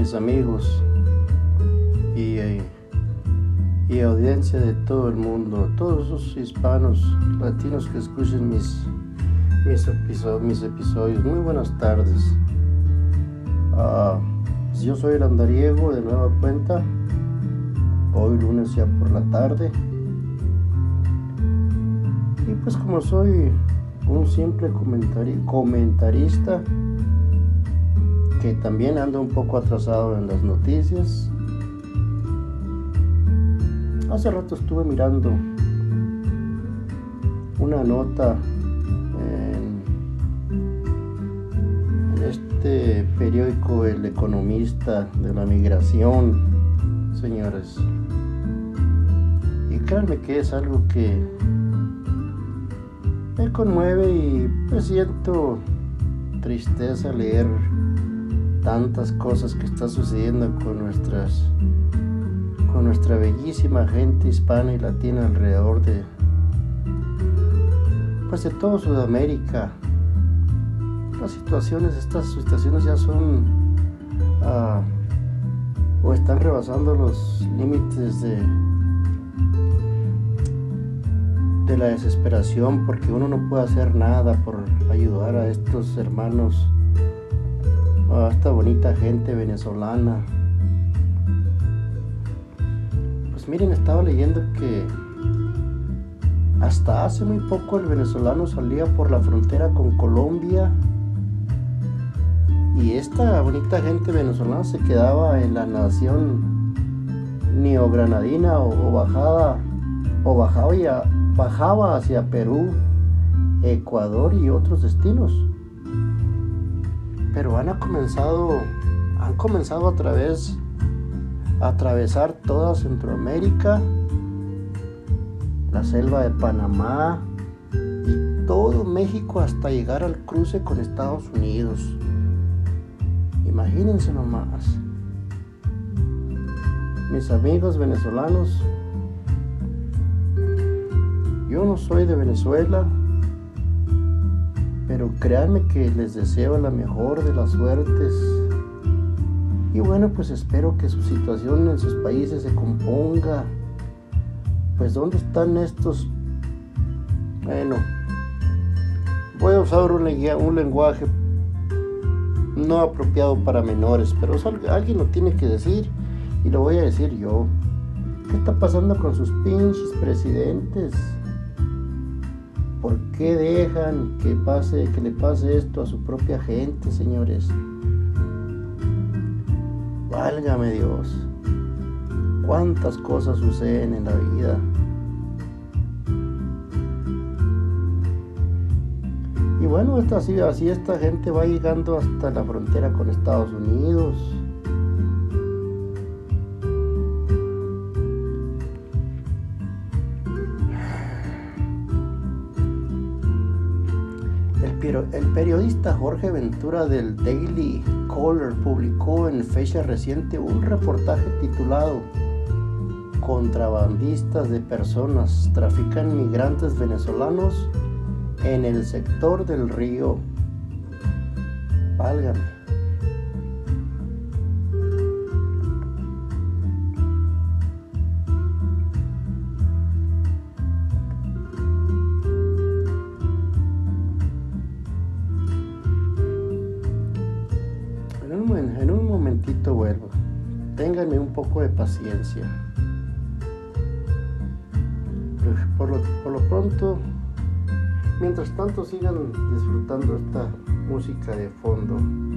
mis amigos y, eh, y, audiencia de todo el mundo, todos los hispanos, latinos que escuchen mis, mis, mis episodios. Muy buenas tardes. Uh, yo soy el andariego de nueva cuenta, hoy lunes ya por la tarde. Y pues como soy un simple comentarista, también ando un poco atrasado en las noticias. Hace rato estuve mirando una nota en, este periódico El Economista de la Migración, señores. Y créanme que es algo que me conmueve y me siento tristeza leer tantas cosas que está sucediendo con nuestras con nuestra bellísima gente hispana y latina alrededor de pues de todo Sudamérica. Las situaciones estas situaciones ya son uh, o están rebasando los límites de de la desesperación porque uno no puede hacer nada por ayudar a estos hermanos a esta bonita gente venezolana. Pues miren, estaba leyendo que hasta hace muy poco el venezolano salía por la frontera con Colombia y esta bonita gente venezolana se quedaba en la nación neogranadina o, o bajada o bajaba, y bajaba hacia Perú, Ecuador y otros destinos pero han comenzado, han comenzado a través, a atravesar toda Centroamérica, la selva de Panamá y todo México hasta llegar al cruce con Estados Unidos. Imagínense nomás. Mis amigos venezolanos, yo no soy de Venezuela, pero créanme que les deseo la mejor de las suertes. Y bueno, pues espero que su situación en sus países se componga. Pues ¿dónde están estos? Bueno, voy a usar un, un lenguaje no apropiado para menores, pero alguien lo tiene que decir y lo voy a decir yo. ¿Qué está pasando con sus pinches presidentes? ¿Por qué dejan que pase, que le pase esto a su propia gente, señores? Válgame Dios. Cuántas cosas suceden en la vida. Y bueno, así, así esta gente va llegando hasta la frontera con Estados Unidos. Periodista Jorge Ventura del Daily Caller publicó en fecha reciente un reportaje titulado Contrabandistas de personas trafican migrantes venezolanos en el sector del río. Válgame. Ténganme un poco de paciencia. Por lo, por lo pronto, mientras tanto sigan disfrutando esta música de fondo.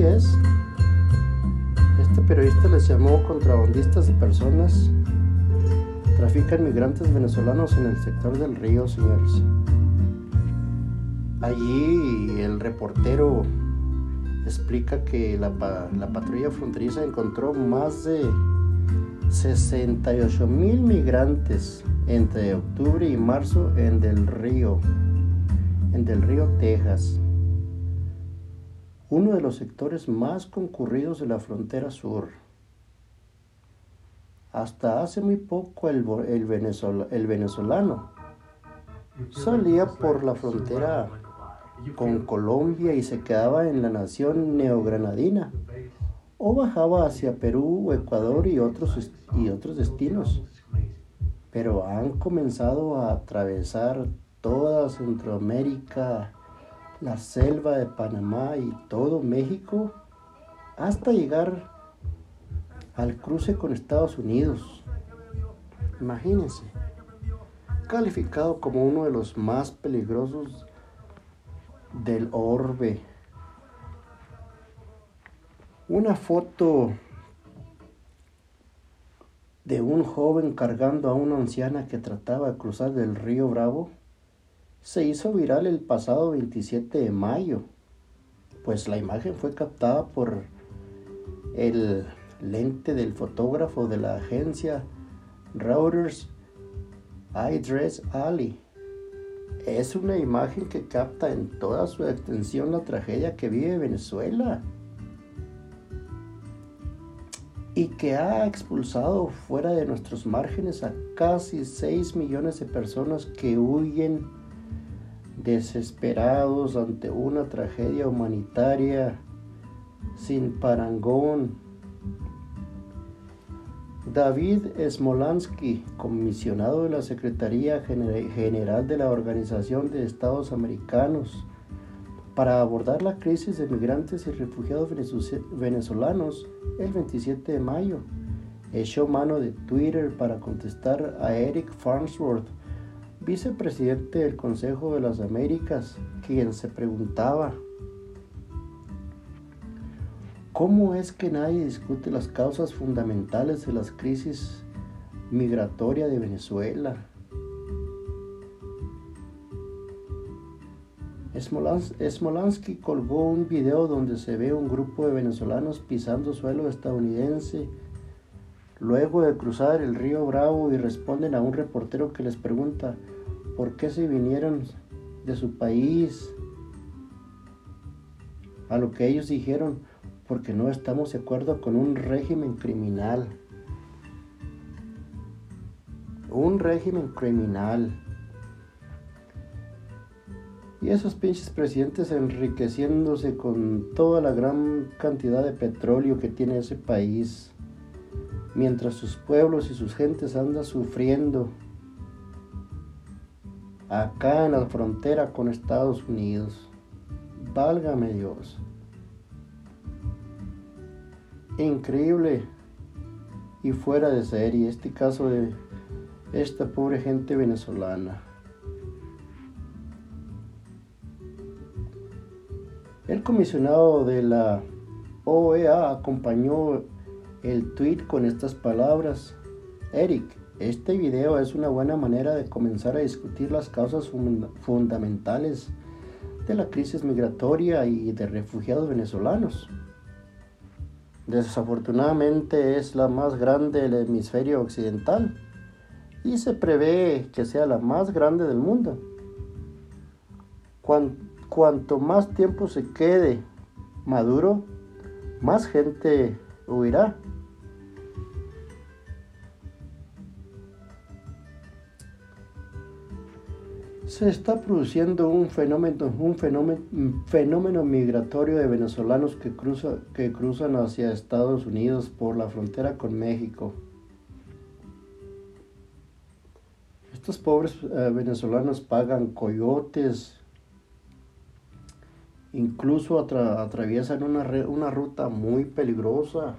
Es. Este periodista les llamó contrabandistas de personas. Trafican migrantes venezolanos en el sector del río, señores. Allí el reportero explica que la, la patrulla fronteriza encontró más de 68 mil migrantes entre octubre y marzo en Del Río, en Del Río, Texas, uno de los sectores más concurridos de la frontera sur. Hasta hace muy poco el, el, venezolano salía por la frontera con Colombia y se quedaba en la nación neogranadina o bajaba hacia Perú, Ecuador y otros, y otros destinos. Pero han comenzado a atravesar toda Centroamérica, la selva de Panamá y todo México hasta llegar al cruce con Estados Unidos. Imagínense, calificado como uno de los más peligrosos del orbe una foto de un joven cargando a una anciana que trataba de cruzar del río Bravo se hizo viral el pasado 27 de mayo, pues la imagen fue captada por el lente del fotógrafo de la agencia Reuters iDress Ali. Es una imagen que capta en toda su extensión la tragedia que vive Venezuela y que ha expulsado fuera de nuestros márgenes a casi 6 millones de personas que huyen desesperados ante una tragedia humanitaria sin parangón. David Smolansky, comisionado de la Secretaría General de la Organización de Estados Americanos, para abordar la crisis de migrantes y refugiados venezolanos el 27 de mayo. Echó mano de Twitter para contestar a Eric Farnsworth, vicepresidente del Consejo de las Américas, quien se preguntaba, ¿cómo es que nadie discute las causas fundamentales de las crisis migratoria de Venezuela? Smolansky colgó un video donde se ve un grupo de venezolanos pisando suelo estadounidense luego de cruzar el río Bravo y responden a un reportero que les pregunta por qué se vinieron de su país. A lo que ellos dijeron, porque no estamos de acuerdo con un régimen criminal. Un régimen criminal. Y esos pinches presidentes enriqueciéndose con toda la gran cantidad de petróleo que tiene ese país, mientras sus pueblos y sus gentes andan sufriendo acá en la frontera con Estados Unidos. Válgame Dios. Increíble y fuera de serie este caso de esta pobre gente venezolana. El comisionado de la OEA acompañó el tweet con estas palabras. Eric, este video es una buena manera de comenzar a discutir las causas fundamentales de la crisis migratoria y de refugiados venezolanos. Desafortunadamente es la más grande del hemisferio occidental y se prevé que sea la más grande del mundo. Cuanto más tiempo se quede maduro, más gente huirá. Se está produciendo un fenómeno, migratorio de venezolanos que, cruzan hacia Estados Unidos por la frontera con México. Estos pobres eh, venezolanos pagan coyotes, Incluso atraviesan una ruta muy peligrosa.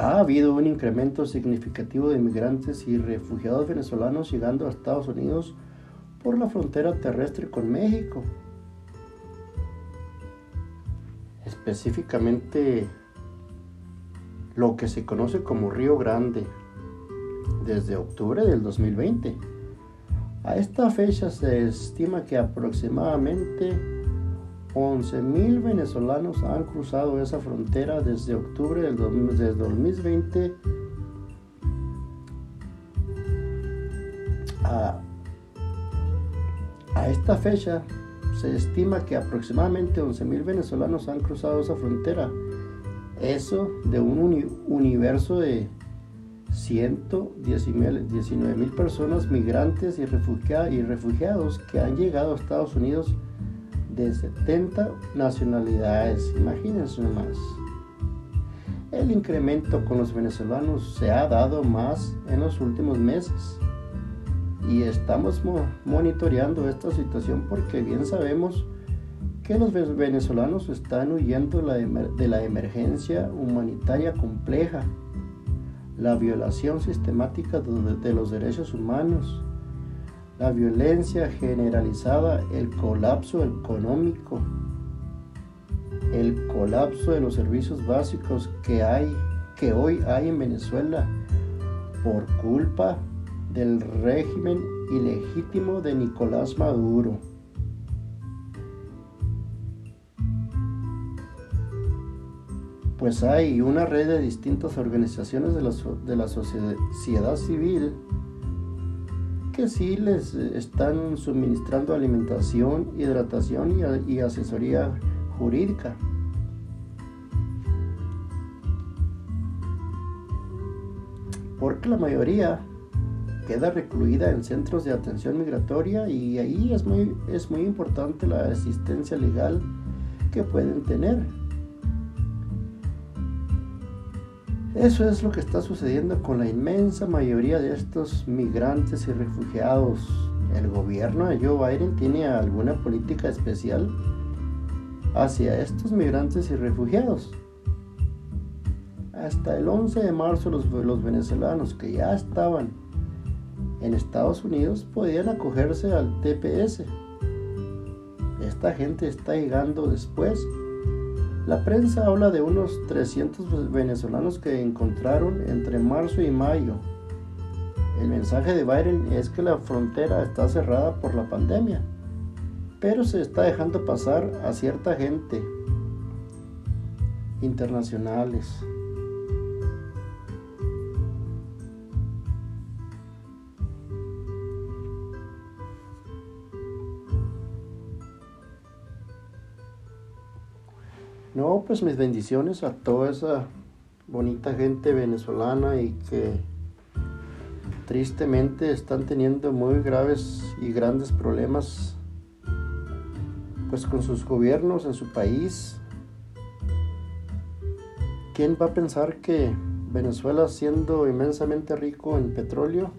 Ha habido un incremento significativo de inmigrantes y refugiados venezolanos llegando a Estados Unidos por la frontera terrestre con México. específicamente lo que se conoce como Río Grande desde octubre del 2020. A esta fecha se estima que aproximadamente 11.000 venezolanos han cruzado esa frontera desde octubre del 2020 a, a esta fecha se estima que aproximadamente 11.000 venezolanos han cruzado esa frontera. Eso de un universo de 119 mil personas migrantes y refugiados que han llegado a Estados Unidos de 70 nacionalidades. Imagínense nomás. El incremento con los venezolanos se ha dado más en los últimos meses y estamos monitoreando esta situación porque bien sabemos que los venezolanos están huyendo de la emergencia humanitaria compleja, la violación sistemática de los derechos humanos, la violencia generalizada, el colapso económico, el colapso de los servicios básicos que hay, que hoy hay en Venezuela por culpa del régimen ilegítimo de Nicolás Maduro. Pues hay una red de distintas organizaciones de la, de la sociedad civil que sí les están suministrando alimentación, hidratación y, asesoría jurídica. Porque la mayoría queda recluida en centros de atención migratoria y ahí es muy, es muy importante la asistencia legal que pueden tener. Eso es lo que está sucediendo con la inmensa mayoría de estos migrantes y refugiados. ¿El gobierno de Joe Biden tiene alguna política especial hacia estos migrantes y refugiados? Hasta el 11 de marzo los, los venezolanos que ya estaban en Estados Unidos podían acogerse al TPS. Esta gente está llegando después la prensa habla de unos 300 venezolanos que encontraron entre marzo y mayo. El mensaje de Biden es que la frontera está cerrada por la pandemia, pero se está dejando pasar a cierta gente internacionales. No, pues mis bendiciones a toda esa bonita gente venezolana y que tristemente están teniendo muy graves y grandes problemas pues con sus gobiernos en su país. ¿Quién va a pensar que Venezuela siendo inmensamente rico en petróleo,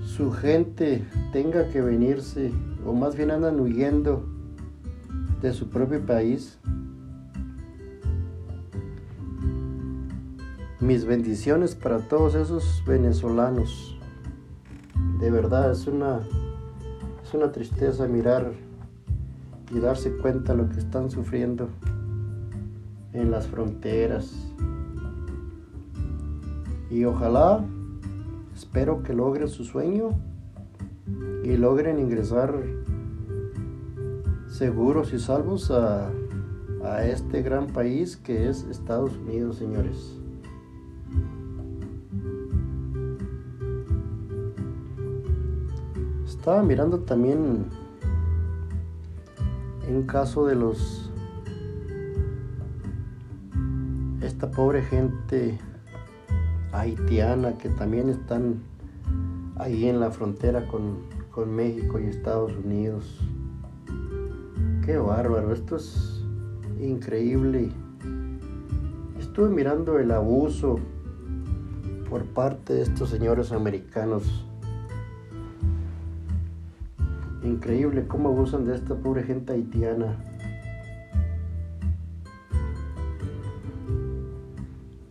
su gente tenga que venirse o más bien andan huyendo de su propio país. Mis bendiciones para todos esos venezolanos. De verdad es una, es una tristeza mirar y darse cuenta de lo que están sufriendo en las fronteras. Y ojalá, espero que logren su sueño y logren ingresar seguros y salvos a, a este gran país que es Estados Unidos, señores. Estaba mirando también en caso de los esta pobre gente haitiana que también están ahí en la frontera con, con México y Estados Unidos. Qué bárbaro, esto es increíble. Estuve mirando el abuso por parte de estos señores americanos. Increíble cómo abusan de esta pobre gente haitiana.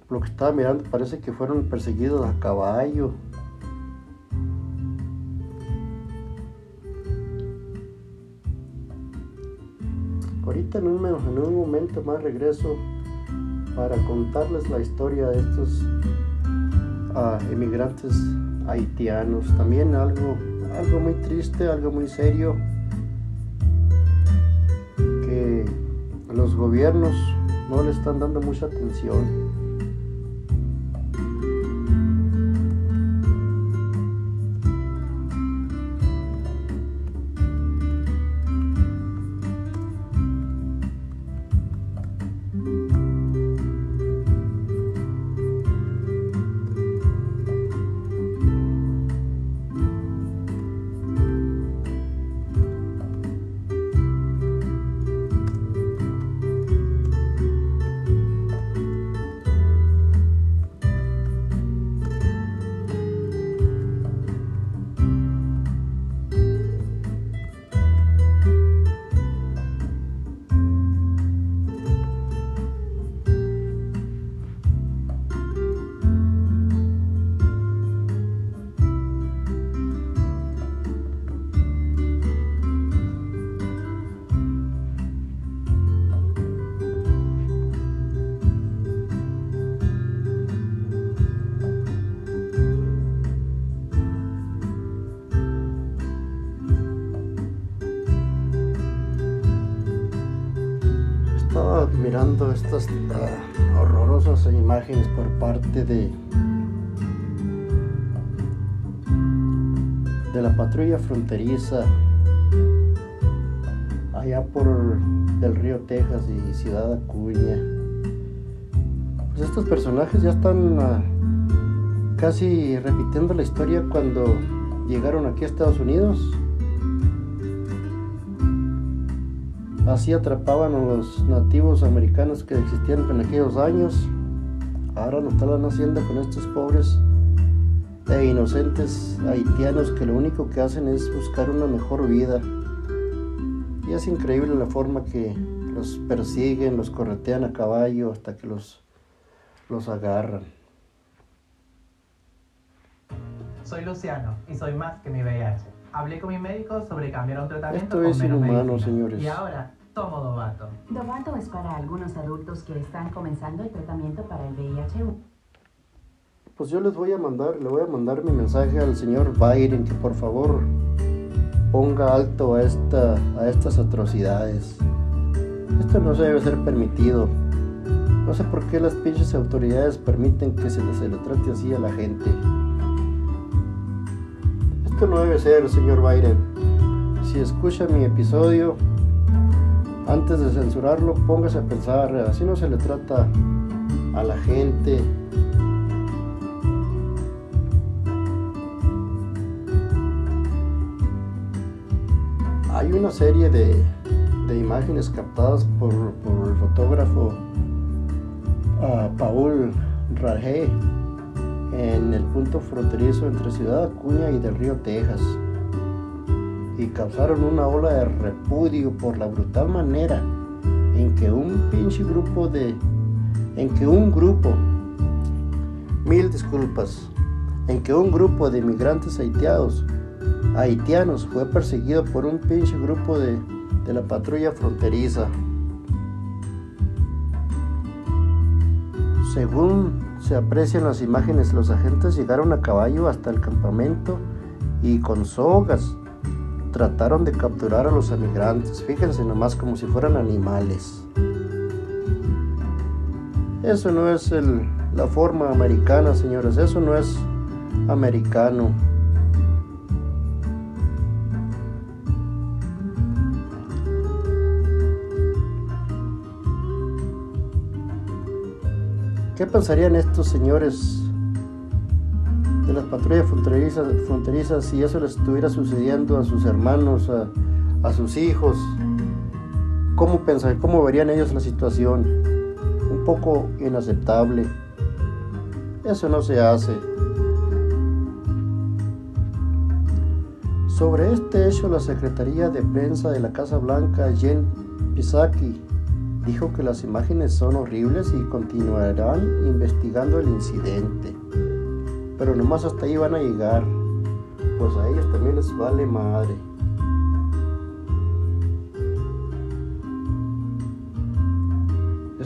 Lo que estaba mirando parece que fueron perseguidos a caballo. En un, en un momento más regreso para contarles la historia de estos uh, emigrantes haitianos. También algo, algo muy triste, algo muy serio, que los gobiernos no le están dando mucha atención. Mirando estas uh, horrorosas imágenes por parte de de la patrulla fronteriza allá por el río Texas y Ciudad Acuña. Pues estos personajes ya están uh, casi repitiendo la historia cuando llegaron aquí a Estados Unidos Así atrapaban a los nativos americanos que existían en aquellos años. Ahora lo están haciendo con estos pobres e inocentes haitianos que lo único que hacen es buscar una mejor vida. Y es increíble la forma que los persiguen, los corretean a caballo hasta que los, los agarran. Soy Luciano y soy más que mi VIH. Hablé con mi médico sobre cambiar un tratamiento Esto es inhumano, señores. Y ahora tomo Dovato. Dovato es para algunos adultos que están comenzando el tratamiento para el VIH. Pues yo les voy a mandar, le voy a mandar mi mensaje al señor Biden que por favor ponga alto a, esta, a estas atrocidades. Esto no se debe ser permitido. No sé por qué las pinches autoridades permiten que se, se le trate así a la gente. Esto no debe ser, señor Biden. Si escucha mi episodio, antes de censurarlo, póngase a pensar, así no se le trata a la gente. Hay una serie de, imágenes captadas por, el fotógrafo uh, Paul Rajé en el punto fronterizo entre Ciudad Acuña y del río Texas y causaron una ola de repudio por la brutal manera en que un pinche grupo de en que un grupo mil disculpas en que un grupo de inmigrantes haitianos haitianos fue perseguido por un pinche grupo de, de la patrulla fronteriza. Según se aprecian las imágenes los agentes llegaron a caballo hasta el campamento y con sogas trataron de capturar a los emigrantes, fíjense nomás como si fueran animales. Eso no es la forma americana, señores, eso no es americano. ¿Qué pensarían estos señores de las patrullas fronterizas, fronterizas si eso les estuviera sucediendo a sus hermanos, a, sus hijos, ¿cómo pensarían, cómo verían ellos la situación? Un poco inaceptable. Eso no se hace. Sobre este hecho, la Secretaría de Prensa de la Casa Blanca, Jen Psaki, dijo que las imágenes son horribles y continuarán investigando el incidente pero nomás hasta ahí van a llegar. Pues a ellos también les vale madre.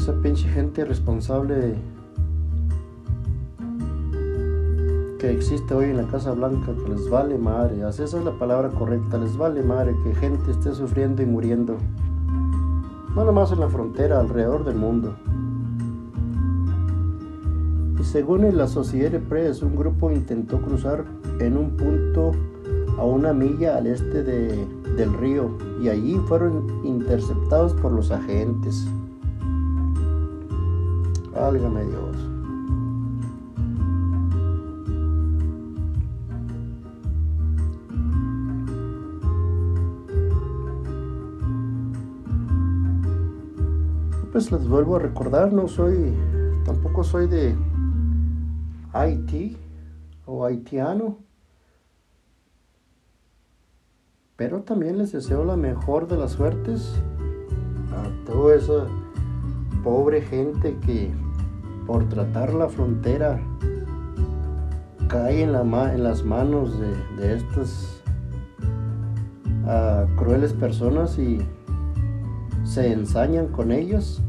esa pinche gente responsable que existe hoy en la Casa Blanca, que les vale madre, esa es la palabra correcta, les vale madre que gente esté sufriendo y muriendo, no nomás en la frontera, alrededor del mundo. Según el Associated Press, un grupo intentó cruzar en un punto a una milla al este de, del río y allí fueron interceptados por los agentes. Válgame Dios. Pues les vuelvo a recordar, no soy, tampoco soy de Haití o haitiano, pero también les deseo la mejor de las suertes a toda esa pobre gente que por tratar la frontera cae en, la en las manos de, estas ah, crueles personas y se ensañan con ellos.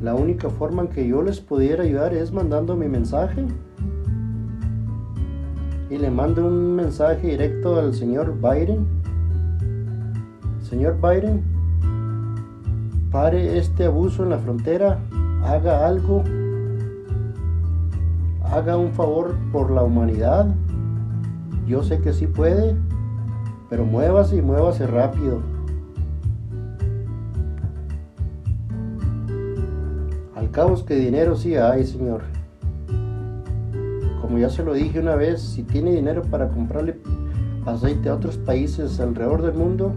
La única forma en que yo les pudiera ayudar es mandando mi mensaje. Y le mando un mensaje directo al señor Biden. Señor Biden, pare este abuso en la frontera, haga algo, haga un favor por la humanidad. Yo sé que sí puede, pero muévase y muévase rápido. Al cabo es que dinero sí hay, señor. Como ya se lo dije una vez, si tiene dinero para comprarle aceite a otros países alrededor del mundo,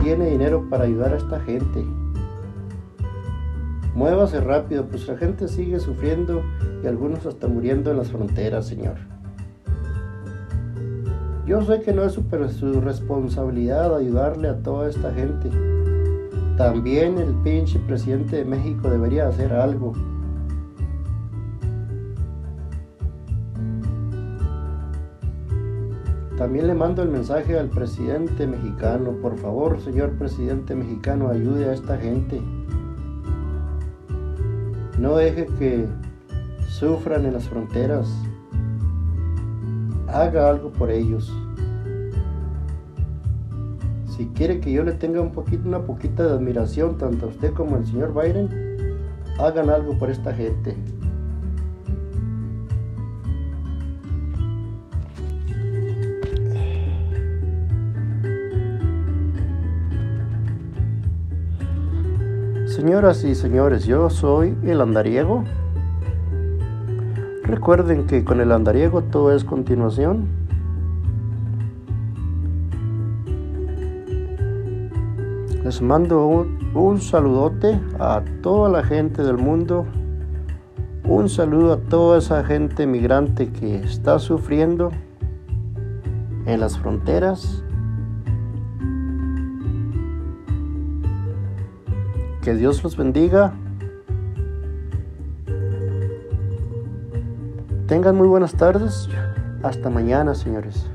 tiene dinero para ayudar a esta gente. Muévase rápido, pues la gente sigue sufriendo y algunos hasta muriendo en las fronteras, señor. Yo sé que no es su, su responsabilidad ayudarle a toda esta gente también el pinche presidente de México debería hacer algo. También le mando el mensaje al presidente mexicano. Por favor, señor presidente mexicano, ayude a esta gente. No deje que sufran en las fronteras. Haga algo por ellos si quiere que yo le tenga un poquito, una poquita de admiración, tanto a usted como al señor Biden, hagan algo por esta gente. Señoras y señores, yo soy el andariego. Recuerden que con el andariego todo es continuación. Les mando un, saludote a toda la gente del mundo. Un saludo a toda esa gente migrante que está sufriendo en las fronteras. Que Dios los bendiga. Tengan muy buenas tardes. Hasta mañana, señores.